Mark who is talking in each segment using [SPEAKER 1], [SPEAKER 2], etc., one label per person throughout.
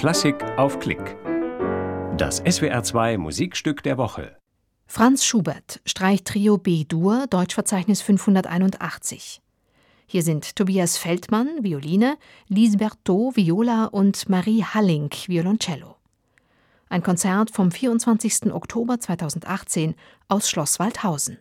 [SPEAKER 1] Klassik auf Klick. Das SWR2 Musikstück der Woche.
[SPEAKER 2] Franz Schubert, Streichtrio B-Dur, Deutschverzeichnis 581. Hier sind Tobias Feldmann, Violine, Lise Berthaud, Viola und Marie Halling, Violoncello. Ein Konzert vom 24. Oktober 2018 aus Schloss Waldhausen.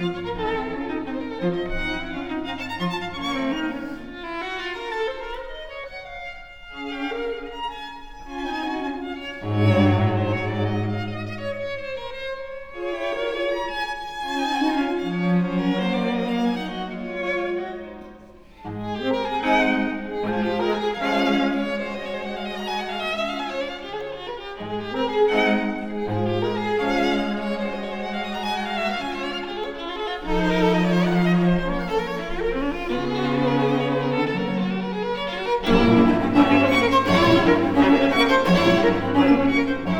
[SPEAKER 2] Música Música